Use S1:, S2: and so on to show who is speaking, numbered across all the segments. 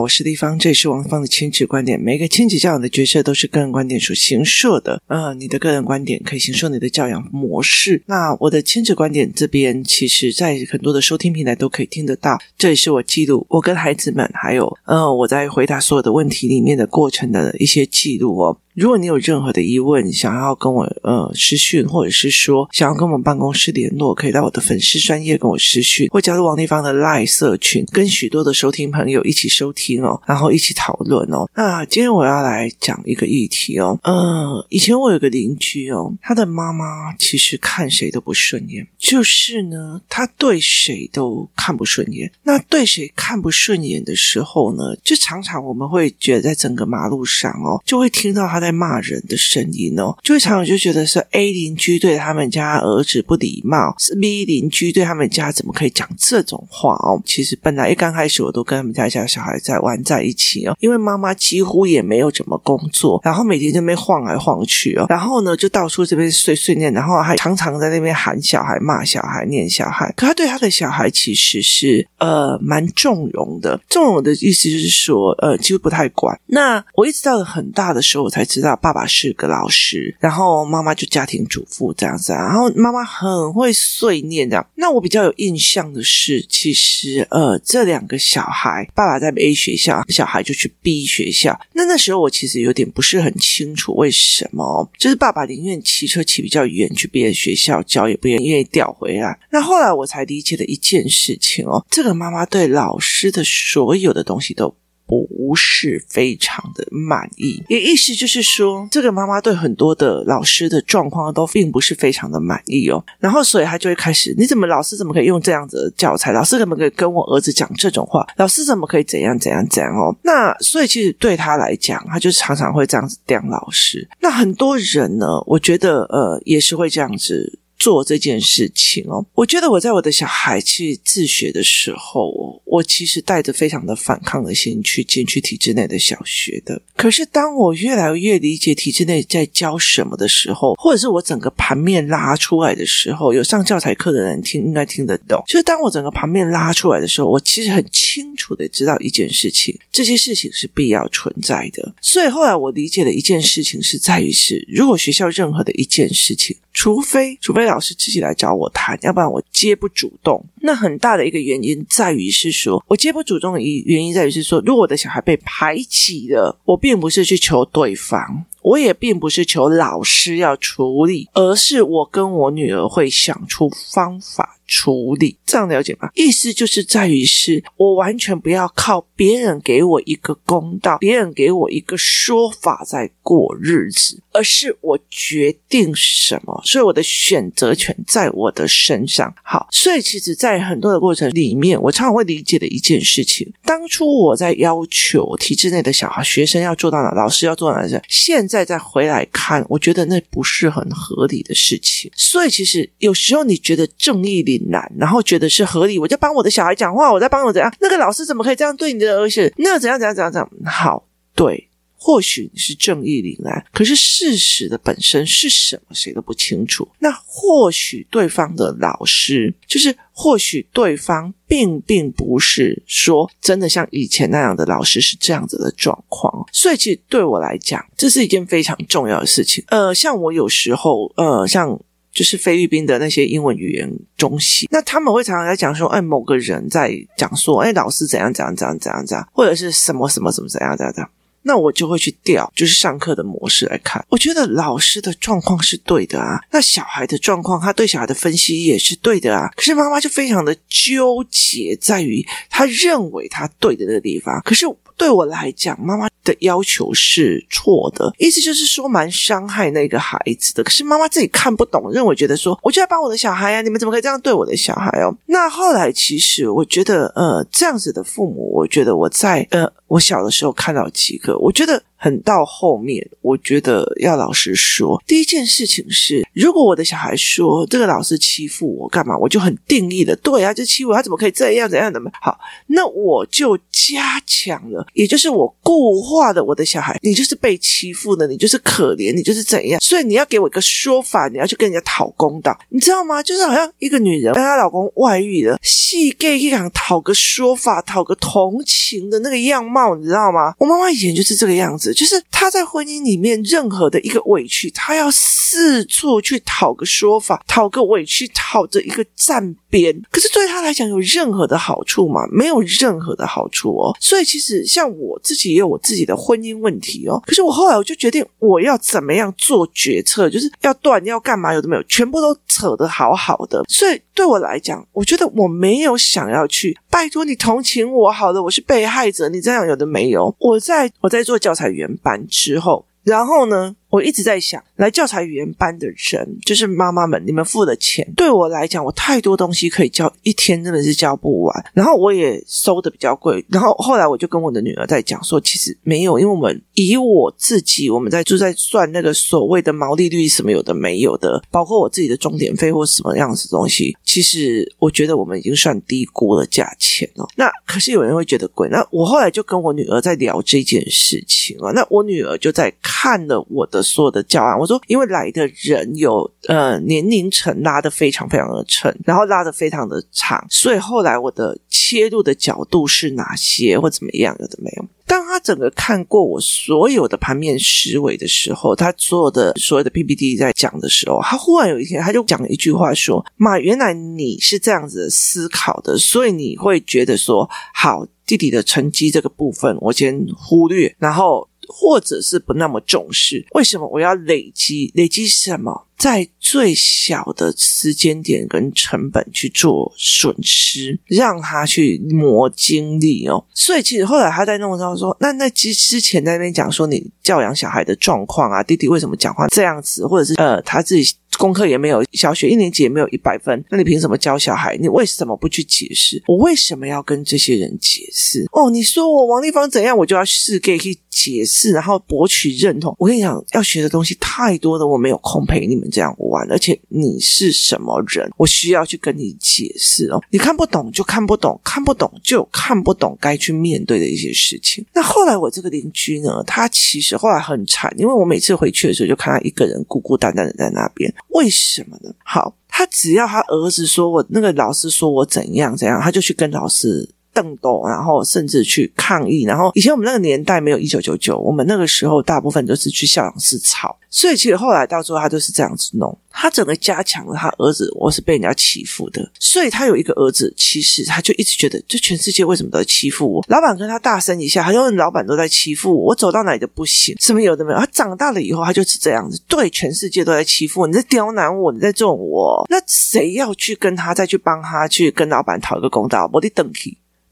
S1: 我是立方，这里是王芳的亲子观点。每个亲子教养的角色都是个人观点所形设的。呃，你的个人观点可以形设你的教养模式。那我的亲子观点这边，其实在很多的收听平台都可以听得到。这也是我记录我跟孩子们，还有呃我在回答所有的问题里面的过程的一些记录哦。如果你有任何的疑问，想要跟我呃私讯，或者是说想要跟我们办公室联络，可以到我的粉丝专页跟我私讯，或加入王立芳的 Line 社群，跟许多的收听朋友一起收听哦，然后一起讨论哦。那今天我要来讲一个议题哦，呃，以前我有个邻居哦，他的妈妈其实看谁都不顺眼，就是呢，他对谁都看不顺眼。那对谁看不顺眼的时候呢，就常常我们会觉得在整个马路上哦，就会听到他的。在骂人的声音哦，就会常常就觉得是 A 邻居对他们家儿子不礼貌，是 B 邻居对他们家怎么可以讲这种话哦？其实本来一刚开始我都跟他们家家小孩在玩在一起哦，因为妈妈几乎也没有怎么工作，然后每天在那边晃来晃去哦，然后呢就到处这边碎碎念，然后还常常在那边喊小孩、骂小孩、念小孩。可他对他的小孩其实是呃蛮纵容的，纵容的意思就是说呃几乎不太管。那我一直到了很大的时候我才知。知道爸爸是个老师，然后妈妈就家庭主妇这样子，然后妈妈很会碎念这样。那我比较有印象的是，其实呃，这两个小孩，爸爸在 A 学校，小孩就去 B 学校。那那时候我其实有点不是很清楚为什么，就是爸爸宁愿骑车骑比较远去别的学校教，也不愿意调回来。那后来我才理解了一件事情哦，这个妈妈对老师的所有的东西都。不是非常的满意，也意思就是说，这个妈妈对很多的老师的状况都并不是非常的满意哦。然后，所以她就会开始：你怎么老师怎么可以用这样子的教材？老师怎么可以跟我儿子讲这种话？老师怎么可以怎样怎样怎样哦？那所以其实对他来讲，他就常常会这样子刁老师。那很多人呢，我觉得呃，也是会这样子。做这件事情哦，我觉得我在我的小孩去自学的时候，我其实带着非常的反抗的心去进去体制内的小学的。可是当我越来越理解体制内在教什么的时候，或者是我整个盘面拉出来的时候，有上教材课的人听应该听得懂。就是当我整个盘面拉出来的时候，我其实很清楚的知道一件事情，这些事情是必要存在的。所以后来我理解的一件事情是在于是，如果学校任何的一件事情，除非除非老师自己来找我谈，要不然我接不主动。那很大的一个原因在于是说，我接不主动的原因在于是说，如果我的小孩被排挤了，我并不是去求对方，我也并不是求老师要处理，而是我跟我女儿会想出方法。处理，这样了解吗？意思就是在于是我完全不要靠别人给我一个公道，别人给我一个说法在过日子，而是我决定什么，所以我的选择权在我的身上。好，所以其实，在很多的过程里面，我常常会理解的一件事情：当初我在要求体制内的小孩学生要做到哪，老师要做到哪，现在再再回来看，我觉得那不是很合理的事情。所以，其实有时候你觉得正义凛然，然后觉得是合理，我在帮我的小孩讲话，我在帮我怎样？那个老师怎么可以这样对你的儿子？那怎样怎样怎样怎样？好，对，或许你是正义凛然，可是事实的本身是什么，谁都不清楚。那或许对方的老师，就是或许对方并并不是说真的像以前那样的老师是这样子的状况。所以，其实对我来讲，这是一件非常重要的事情。呃，像我有时候，呃，像。就是菲律宾的那些英文语言中心，那他们会常常在讲说，哎，某个人在讲说，哎，老师怎样怎样怎样怎样怎样，或者是什么什么什么怎样怎样怎样，那我就会去调，就是上课的模式来看。我觉得老师的状况是对的啊，那小孩的状况，他对小孩的分析也是对的啊。可是妈妈就非常的纠结，在于他认为他对的那个地方，可是。对我来讲，妈妈的要求是错的，意思就是说蛮伤害那个孩子的。可是妈妈自己看不懂，认为觉得说，我就要帮我的小孩啊，你们怎么可以这样对我的小孩哦？那后来其实我觉得，呃，这样子的父母，我觉得我在呃我小的时候看到几个，我觉得。很到后面，我觉得要老实说，第一件事情是，如果我的小孩说这个老师欺负我干嘛，我就很定义的，对啊，就欺负我，他怎么可以这样怎样的嘛？好，那我就加强了，也就是我固化的我的小孩，你就是被欺负的，你就是可怜，你就是怎样，所以你要给我一个说法，你要去跟人家讨公道，你知道吗？就是好像一个女人跟她老公外遇了，细 gay 一场讨个说法，讨个同情的那个样貌，你知道吗？我妈妈以前就是这个样子，就是她在婚姻里面任何的一个委屈，她要四处去讨个说法，讨个委屈，讨着一个站边。可是对她来讲，有任何的好处吗？没有任何的好处哦。所以其实像我自己也有我自己的婚姻问题哦。可是我后来我就决定，我要怎么样做决策，就是要断，要干嘛，有的没有，全部都扯得好好的。所以对我来讲，我觉得我没有想要去拜托你同情我，好的，我是被害者，你这样有的没有。我在我在做教材原版之后，然后呢，我一直在想，来教材语言班的人，就是妈妈们，你们付的钱，对我来讲，我太多东西可以教，一天真的是教不完。然后我也收的比较贵。然后后来我就跟我的女儿在讲说，其实没有，因为我们以我自己，我们在就在算那个所谓的毛利率什么有的没有的，包括我自己的钟点费或什么样子东西，其实我觉得我们已经算低估了价钱了。那可是有人会觉得贵。那我后来就跟我女儿在聊这件事情啊。那我女儿就在看了我的。所有的教案，我说，因为来的人有呃年龄层拉得非常非常的沉，然后拉得非常的长，所以后来我的切入的角度是哪些或怎么样，有的没有？当他整个看过我所有的盘面思维的时候，他所有的所有的 PPT 在讲的时候，他忽然有一天他就讲一句话说：“妈，原来你是这样子思考的，所以你会觉得说，好，弟弟的成绩这个部分我先忽略，然后。”或者是不那么重视，为什么我要累积？累积什么？在最小的时间点跟成本去做损失，让他去磨精力哦。所以其实后来他在弄的时候说，那那之之前在那边讲说你教养小孩的状况啊，弟弟为什么讲话这样子，或者是呃他自己。功课也没有，小学一年级也没有一百分，那你凭什么教小孩？你为什么不去解释？我为什么要跟这些人解释？哦，你说我王丽芳怎样，我就要试给去解释，然后博取认同。我跟你讲，要学的东西太多了，我没有空陪你们这样玩。而且你是什么人，我需要去跟你解释哦。你看不懂就看不懂，看不懂就看不懂该去面对的一些事情。那后来我这个邻居呢，他其实后来很惨，因为我每次回去的时候就看他一个人孤孤单单的在那边。为什么呢？好，他只要他儿子说我那个老师说我怎样怎样，他就去跟老师瞪斗，然后甚至去抗议。然后以前我们那个年代没有一九九九，我们那个时候大部分都是去校长室吵。所以其实后来到最后，他就是这样子弄。他整个加强了他儿子，我是被人家欺负的。所以他有一个儿子，其实他就一直觉得，这全世界为什么都在欺负我？老板跟他大声一下，他就问老板都在欺负我，我走到哪里都不行，什么有的没有。他长大了以后，他就是这样子，对，全世界都在欺负我，你在刁难我，你在揍我。那谁要去跟他再去帮他去跟老板讨一个公道？我得等。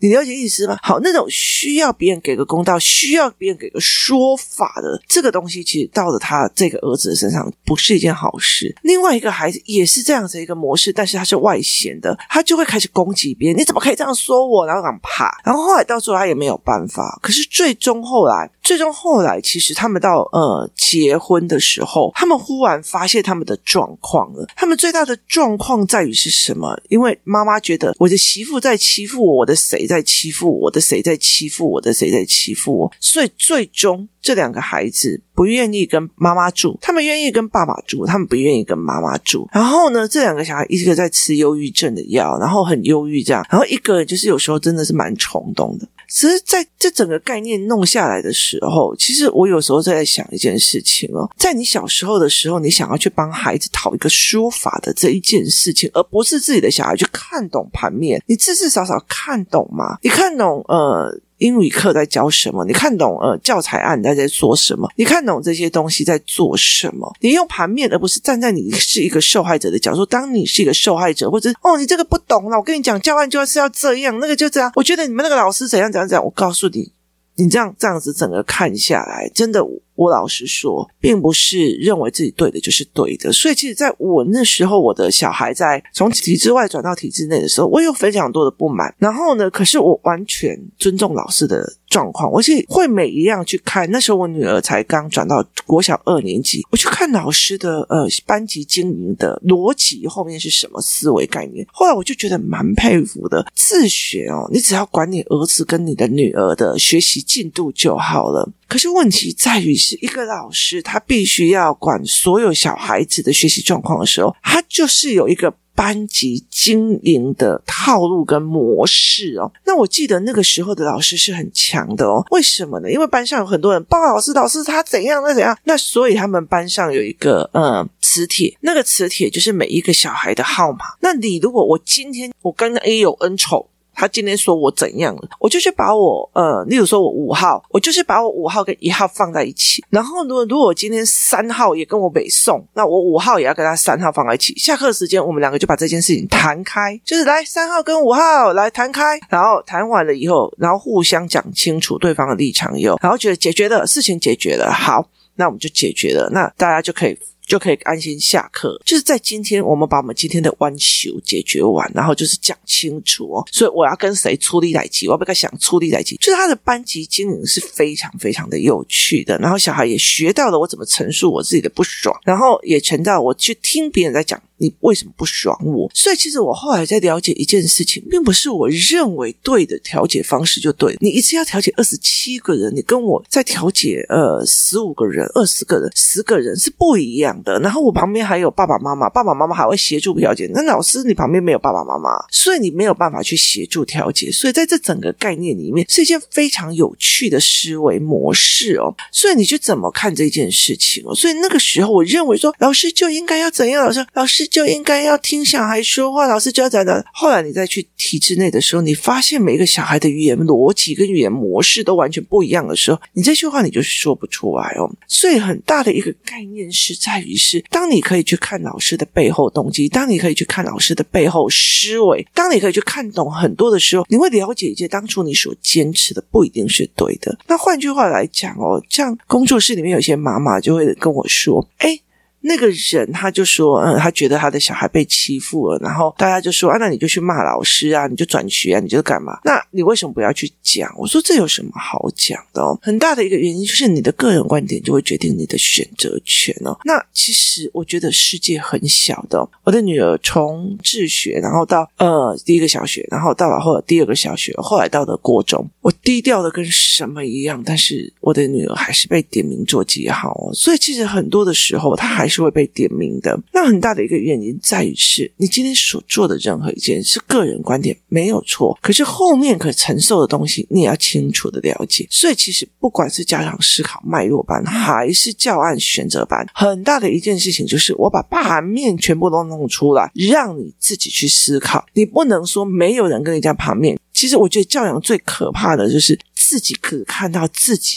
S1: 你了解意思吗？好，那种需要别人给个公道，需要别人给个说法的这个东西，其实到了他这个儿子的身上，不是一件好事。另外一个孩子也是这样子一个模式，但是他是外显的，他就会开始攻击别人。你怎么可以这样说我？然后很怕。然后后来到最后他也没有办法。可是最终后来，最终后来，其实他们到呃结婚的时候，他们忽然发现他们的状况了。他们最大的状况在于是什么？因为妈妈觉得我的媳妇在欺负我，我的谁在。在欺负我的，谁在欺负我的，谁在欺负我，所以最终这两个孩子不愿意跟妈妈住，他们愿意跟爸爸住，他们不愿意跟妈妈住。然后呢，这两个小孩一个在吃忧郁症的药，然后很忧郁这样，然后一个就是有时候真的是蛮冲动的。其实在这整个概念弄下来的时候，其实我有时候在想一件事情哦，在你小时候的时候，你想要去帮孩子讨一个说法的这一件事情，而不是自己的小孩去看懂盘面，你至至少少看懂吗？你看懂呃？英语课在教什么？你看懂呃教材案在在做什么？你看懂这些东西在做什么？你用盘面，而不是站在你是一个受害者的角度。当你是一个受害者，或者哦你这个不懂了，我跟你讲，教案就是要这样，那个就这样。我觉得你们那个老师怎样怎样怎样。我告诉你，你这样这样子整个看下来，真的我老实说，并不是认为自己对的就是对的。所以，其实在我那时候，我的小孩在从体制外转到体制内的时候，我有非常多的不满。然后呢，可是我完全尊重老师的状况，我是会每一样去看。那时候我女儿才刚转到国小二年级，我去看老师的呃班级经营的逻辑后面是什么思维概念。后来我就觉得蛮佩服的，自学哦，你只要管你儿子跟你的女儿的学习进度就好了。可是问题在于，是一个老师，他必须要管所有小孩子的学习状况的时候，他就是有一个班级经营的套路跟模式哦。那我记得那个时候的老师是很强的哦。为什么呢？因为班上有很多人报老师，老师他怎样，那怎样，那所以他们班上有一个呃磁铁，那个磁铁就是每一个小孩的号码。那你如果我今天我跟 A 有恩仇。他今天说我怎样了，我就去把我呃，例如说我五号，我就是把我五号跟一号放在一起。然后如果如果今天三号也跟我北送，那我五号也要跟他三号放在一起。下课时间我们两个就把这件事情谈开，就是来三号跟五号来谈开，然后谈完了以后，然后互相讲清楚对方的立场以后，然后觉得解决了，事情解决了，好，那我们就解决了，那大家就可以。就可以安心下课。就是在今天，我们把我们今天的弯球解决完，然后就是讲清楚哦。所以我要跟谁出力来急，我要不要想出力来急。就是他的班级经营是非常非常的有趣的，然后小孩也学到了我怎么陈述我自己的不爽，然后也成到我去听别人在讲。你为什么不爽我？所以其实我后来在了解一件事情，并不是我认为对的调解方式就对。你一次要调解二十七个人，你跟我在调解呃十五个人、二十个人、十个人是不一样的。然后我旁边还有爸爸妈妈，爸爸妈妈还会协助调解。那老师你旁边没有爸爸妈妈，所以你没有办法去协助调解。所以在这整个概念里面，是一件非常有趣的思维模式哦。所以你就怎么看这件事情哦？所以那个时候我认为说，老师就应该要怎样？老师，老师。就应该要听小孩说话，老师教讲的。后来你再去体制内的时候，你发现每一个小孩的语言逻辑跟语言模式都完全不一样的时候，你这句话你就是说不出来哦。所以很大的一个概念是在于是，当你可以去看老师的背后动机，当你可以去看老师的背后思维，当你可以去看懂很多的时候，你会了解一些当初你所坚持的不一定是对的。那换句话来讲哦，像工作室里面有些妈妈就会跟我说：“哎。”那个人他就说，嗯，他觉得他的小孩被欺负了，然后大家就说，啊，那你就去骂老师啊，你就转学啊，你就干嘛？那你为什么不要去讲？我说这有什么好讲的哦？很大的一个原因就是你的个人观点就会决定你的选择权哦。那其实我觉得世界很小的哦。我的女儿从自学，然后到呃第一个小学，然后到了后第二个小学，后来到了国中，我低调的跟什么一样，但是我的女儿还是被点名做记号哦。所以其实很多的时候，她还是。是会被点名的。那很大的一个原因在于是，你今天所做的任何一件是个人观点没有错，可是后面可承受的东西你也要清楚的了解。所以其实不管是家长思考脉络班，还是教案选择班，很大的一件事情就是我把盘面全部都弄出来，让你自己去思考。你不能说没有人跟你讲盘面。其实我觉得教养最可怕的就是自己可看到自己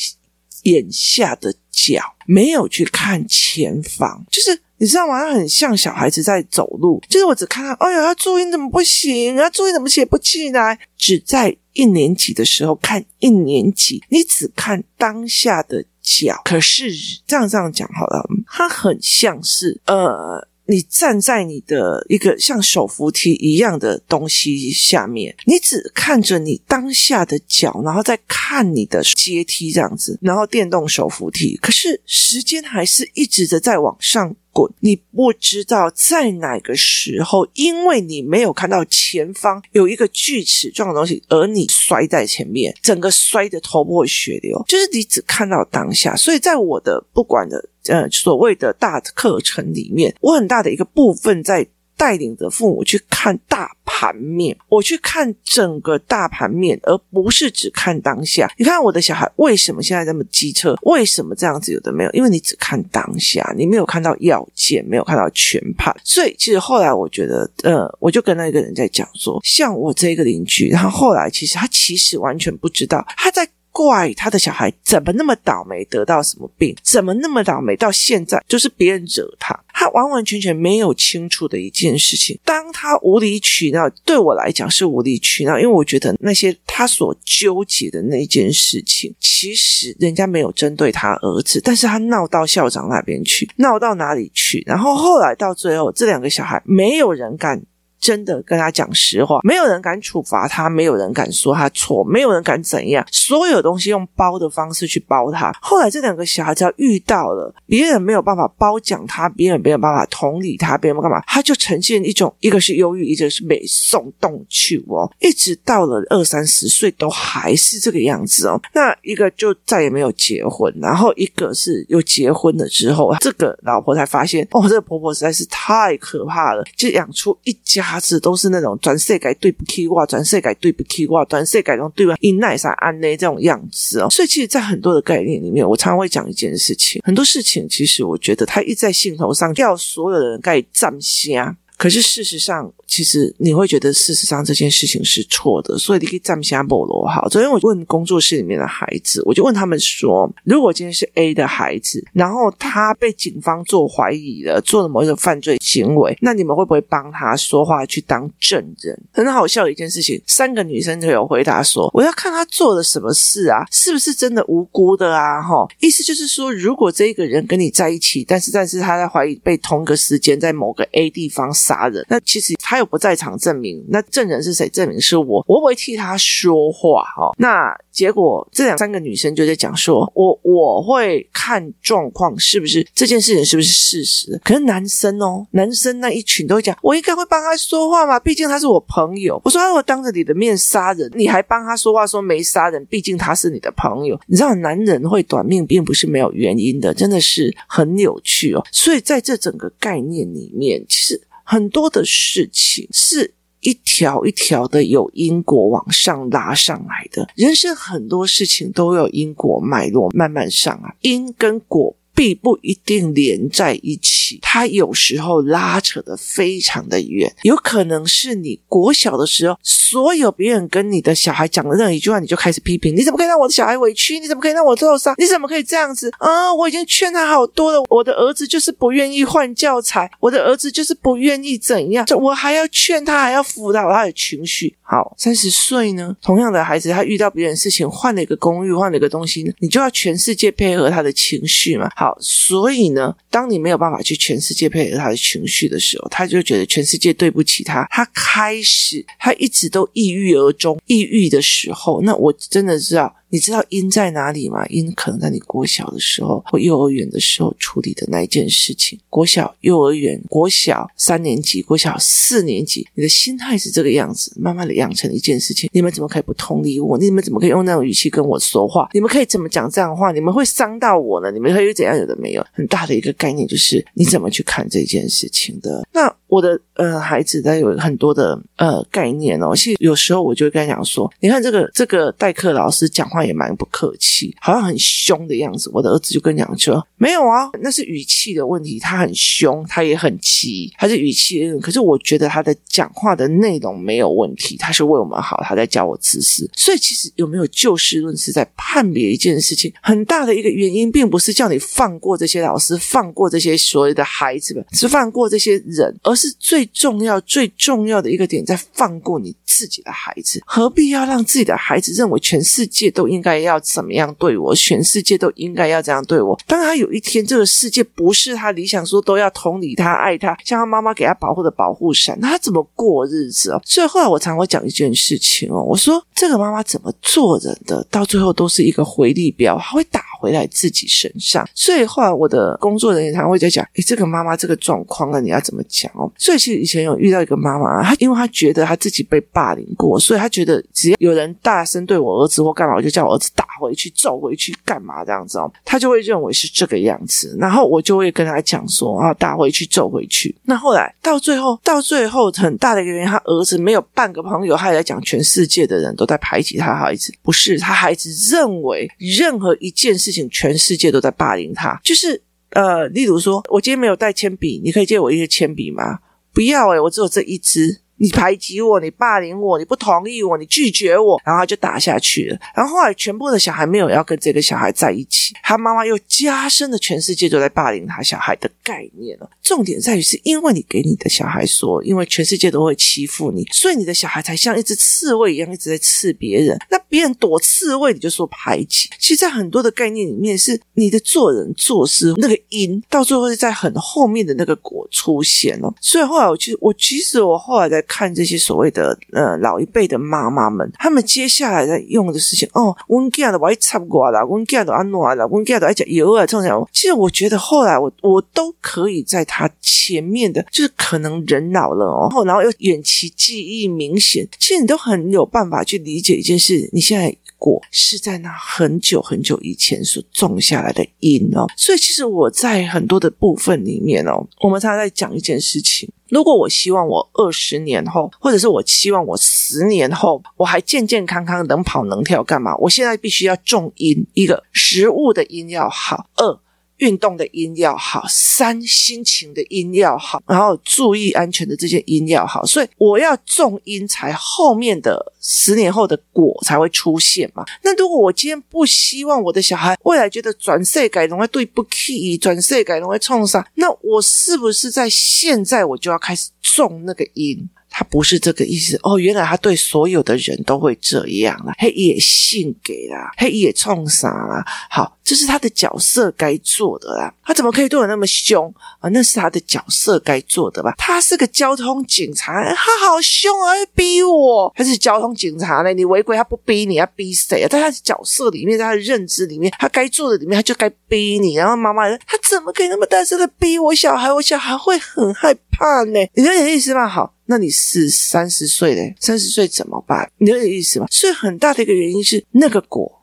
S1: 眼下的脚，没有去看前方，就是你知道吗？他很像小孩子在走路，就是我只看到，哎呀，他注音怎么不行？他注音怎么写不起来？只在一年级的时候看一年级，你只看当下的脚。可是这样这样讲好了，他很像是呃。你站在你的一个像手扶梯一样的东西下面，你只看着你当下的脚，然后再看你的阶梯这样子，然后电动手扶梯，可是时间还是一直的在往上滚。你不知道在哪个时候，因为你没有看到前方有一个锯齿状的东西，而你摔在前面，整个摔得头破血流。就是你只看到当下，所以在我的不管的呃所谓的大课程里面，我很大的一个部分在。带领着父母去看大盘面，我去看整个大盘面，而不是只看当下。你看我的小孩为什么现在这么机车？为什么这样子有的没有？因为你只看当下，你没有看到要件，没有看到全盘。所以其实后来我觉得，呃，我就跟那一个人在讲说，像我这个邻居，然后后来其实他其实完全不知道他在。怪他的小孩怎么那么倒霉，得到什么病，怎么那么倒霉，到现在就是别人惹他，他完完全全没有清楚的一件事情。当他无理取闹，对我来讲是无理取闹，因为我觉得那些他所纠结的那件事情，其实人家没有针对他儿子，但是他闹到校长那边去，闹到哪里去？然后后来到最后，这两个小孩没有人敢。真的跟他讲实话，没有人敢处罚他，没有人敢说他错，没有人敢怎样，所有东西用包的方式去包他。后来这两个小孩只要遇到了别人没有办法褒奖他，别人没有办法同理他，别人干嘛，他就呈现一种一个是忧郁，一个是美送动去哦，一直到了二三十岁都还是这个样子哦。那一个就再也没有结婚，然后一个是又结婚了之后，这个老婆才发现哦，这个婆婆实在是太可怕了，就养出一家。他是都是那种转世改对不起我，转世改对不起我，转世改中对吧？因奈啥安内这种样子哦，所以其实，在很多的概念里面，我常常会讲一件事情，很多事情其实我觉得他一在兴头上，要所有的人盖站下，可是事实上。其实你会觉得，事实上这件事情是错的，所以你可以站下菠萝好。昨天我问工作室里面的孩子，我就问他们说：如果今天是 A 的孩子，然后他被警方做怀疑了，做了某一个犯罪行为，那你们会不会帮他说话去当证人？很好笑的一件事情，三个女生就有回答说：我要看他做了什么事啊，是不是真的无辜的啊？哈，意思就是说，如果这一个人跟你在一起，但是但是他在怀疑被同一个时间在某个 A 地方杀人，那其实他。还有不在场证明，那证人是谁？证明是我，我不会替他说话哦。那结果这两三个女生就在讲说，我我会看状况是不是这件事情是不是事实。可是男生哦，男生那一群都会讲，我应该会帮他说话嘛，毕竟他是我朋友。我说他如果当着你的面杀人，你还帮他说话说没杀人，毕竟他是你的朋友。你知道男人会短命，并不是没有原因的，真的是很有趣哦。所以在这整个概念里面，其实。很多的事情是一条一条的有因果往上拉上来的，人生很多事情都有因果脉络慢慢上来，因跟果。并不一定连在一起，它有时候拉扯得非常的远。有可能是你国小的时候，所有别人跟你的小孩讲的任何一句话，你就开始批评：你怎么可以让我的小孩委屈？你怎么可以让我受伤？你怎么可以这样子？啊！我已经劝他好多了，我的儿子就是不愿意换教材，我的儿子就是不愿意怎样，我还要劝他，还要辅导他的情绪。好，三十岁呢，同样的孩子，他遇到别人事情，换了一个公寓，换了一个东西，你就要全世界配合他的情绪嘛。好，所以呢，当你没有办法去全世界配合他的情绪的时候，他就觉得全世界对不起他，他开始，他一直都抑郁而终，抑郁的时候，那我真的知道。你知道因在哪里吗？因可能在你国小的时候或幼儿园的时候处理的那一件事情。国小、幼儿园、国小三年级、国小四年级，你的心态是这个样子，慢慢的养成一件事情。你们怎么可以不同理我？你们怎么可以用那种语气跟我说话？你们可以怎么讲这样的话？你们会伤到我呢？你们可以怎样？有的没有，很大的一个概念就是你怎么去看这件事情的。那我的呃孩子他有很多的呃概念哦。其实有时候我就会跟他讲说，你看这个这个代课老师讲话。话也蛮不客气，好像很凶的样子。我的儿子就跟你讲说：“没有啊，那是语气的问题。他很凶，他也很急，他是语气。可是我觉得他的讲话的内容没有问题，他是为我们好，他在教我知识。所以其实有没有就事论事，在判别一件事情，很大的一个原因，并不是叫你放过这些老师，放过这些所谓的孩子们，是放过这些人，而是最重要、最重要的一个点，在放过你自己的孩子。何必要让自己的孩子认为全世界都？应该要怎么样对我？全世界都应该要这样对我。当他有一天这个世界不是他理想说都要同理他、爱他，像他妈妈给他保护的保护伞，那他怎么过日子哦？所以后来我常会讲一件事情哦，我说这个妈妈怎么做人的，到最后都是一个回力镖，他会打回来自己身上。所以后来我的工作人员常会在讲，诶，这个妈妈这个状况啊，你要怎么讲哦？所以其实以前有遇到一个妈妈，她因为她觉得她自己被霸凌过，所以她觉得只要有人大声对我儿子或干嘛，我就。叫我儿子打回去，揍回去，干嘛这样子哦？她就会认为是这个样子，然后我就会跟他讲说啊，打回去，揍回去。那后来到最后，到最后很大的一个原因，他儿子没有半个朋友，他也在讲全世界的人都在排挤他孩子，不是他孩子认为任何一件事事情，全世界都在霸凌他。就是呃，例如说我今天没有带铅笔，你可以借我一支铅笔吗？不要诶、我只有这一支。你排挤我，你霸凌我，你不同意我，你拒绝我，然后他就打下去了。然后后来全部的小孩没有要跟这个小孩在一起，他妈妈又加深了全世界都在霸凌他小孩的概念了。重点在于是因为你给你的小孩说，因为全世界都会欺负你，所以你的小孩才像一只刺猬一样一直在刺别人。那别人躲刺猬，你就说排挤。其实，在很多的概念里面，是你的做人做事那个因，到最后是在很后面的那个果出现了。所以后来我其实我其实我后来在看这些所谓的呃老一辈的妈妈们，他们接下来在用的事情哦，我讲的我一插过啦，我讲的安诺啦，我讲的爱讲油啊，这种其实我觉得后来我我都可以在他前面的，就是可能人老了哦，然后又远期记忆明显，其实你都很有办法去理解一件事，你现在。果是在那很久很久以前所种下来的因哦，所以其实我在很多的部分里面哦，我们常常在讲一件事情：如果我希望我二十年后，或者是我希望我十年后，我还健健康康能跑能跳，干嘛？我现在必须要种因，一个食物的因要好，二。运动的因要好，三心情的因要好，然后注意安全的这些因要好，所以我要种因，才后面的十年后的果才会出现嘛。那如果我今天不希望我的小孩未来觉得转世改容会对不起，转世改容会冲上，那我是不是在现在我就要开始种那个因？他不是这个意思哦，原来他对所有的人都会这样啦，他也性给啦，他也冲啥啦？好，这是他的角色该做的啦。他怎么可以对我那么凶啊？那是他的角色该做的吧？他是个交通警察，他好凶啊，逼我。他是交通警察呢，你违规他不逼你，他逼谁啊？在他的角色里面，在他的认知里面，他该做的里面，他就该逼你。然后妈妈，他怎么可以那么大声的逼我小孩？我小孩会很害怕呢。你有点意思吗？好。那你是三十岁嘞？三十岁怎么办？你有点意思吗？所以很大的一个原因是那个果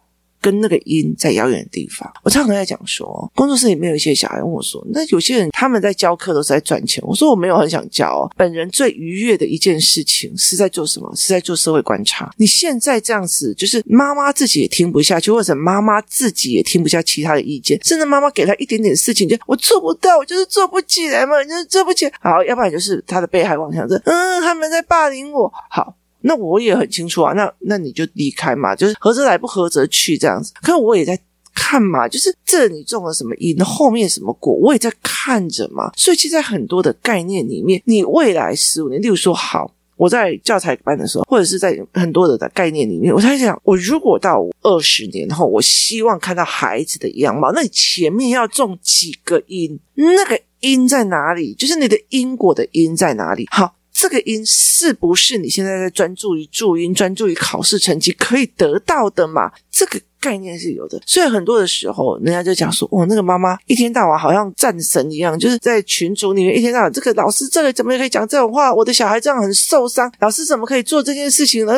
S1: 跟那个音在遥远的地方。我常常在讲说，工作室里面有一些小孩问我说：“那有些人他们在教课都是在赚钱。”我说：“我没有很想教哦。本人最愉悦的一件事情是在做什么？是在做社会观察。你现在这样子，就是妈妈自己也听不下去，或者妈妈自己也听不下其他的意见，甚至妈妈给他一点点事情，就我做不到，我就是做不起来嘛，就是做不起来。好，要不然就是他的被害妄想症，嗯，他们在霸凌我。好。”那我也很清楚啊，那那你就离开嘛，就是合则来，不合则去这样子。可我也在看嘛，就是这你种了什么因，后面什么果，我也在看着嘛。所以其实，在很多的概念里面，你未来十五年，例如说，好，我在教材班的时候，或者是在很多的概念里面，我在想，我如果到二十年后，我希望看到孩子的样貌，那你前面要种几个因？那个因在哪里？就是你的因果的因在哪里？好。这个音是不是你现在在专注于注音、专注于考试成绩可以得到的嘛？这个概念是有的。所以很多的时候，人家就讲说：“哦，那个妈妈一天到晚好像战神一样，就是在群组里面一天到晚，这个老师这个怎么也可以讲这种话？我的小孩这样很受伤，老师怎么可以做这件事情呢？”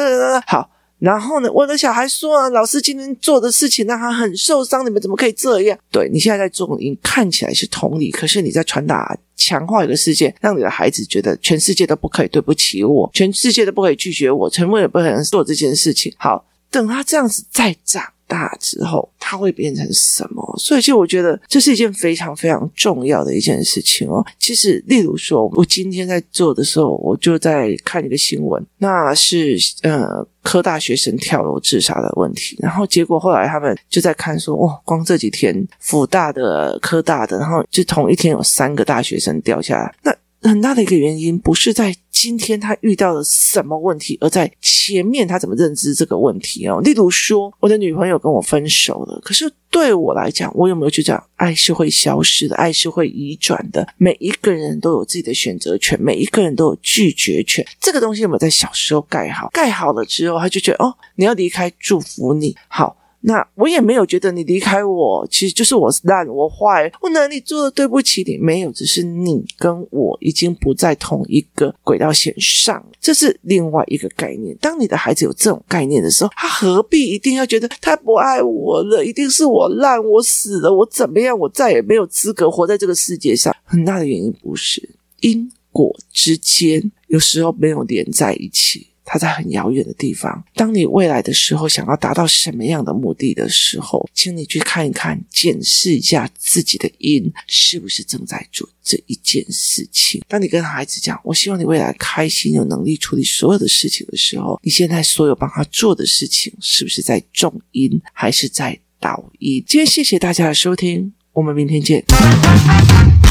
S1: 好。然后呢，我的小孩说啊，老师今天做的事情让他很受伤，你们怎么可以这样？对，你现在在做，你看起来是同理，可是你在传达、强化一个世界，让你的孩子觉得全世界都不可以对不起我，全世界都不可以拒绝我，全部也不可能做这件事情。好，等他这样子再长大之后，它会变成什么？所以，其实我觉得这是一件非常非常重要的一件事情哦。其实，例如说，我今天在做的时候，我就在看一个新闻，那是呃。科大学生跳楼自杀的问题，然后结果后来他们就在看说，哇，光这几天辅大的、科大的，然后就同一天有三个大学生掉下来，那。很大的一个原因不是在今天他遇到了什么问题，而在前面他怎么认知这个问题哦。例如说，我的女朋友跟我分手了，可是对我来讲，我有没有去讲爱是会消失的，爱是会移转的？每一个人都有自己的选择权，每一个人都有拒绝权。这个东西有没有在小时候盖好？盖好了之后，他就觉得哦，你要离开，祝福你好。那我也没有觉得你离开我，其实就是我烂，我坏，我哪里做的对不起你？没有，只是你跟我已经不在同一个轨道线上，这是另外一个概念。当你的孩子有这种概念的时候，他何必一定要觉得他不爱我了？一定是我烂，我死了，我怎么样？我再也没有资格活在这个世界上。很大的原因不是因果之间有时候没有连在一起。它在很遥远的地方。当你未来的时候想要达到什么样的目的的时候，请你去看一看，检视一下自己的因是不是正在做这一件事情。当你跟孩子讲“我希望你未来开心，有能力处理所有的事情”的时候，你现在所有帮他做的事情，是不是在种因，还是在导因？今天谢谢大家的收听，我们明天见。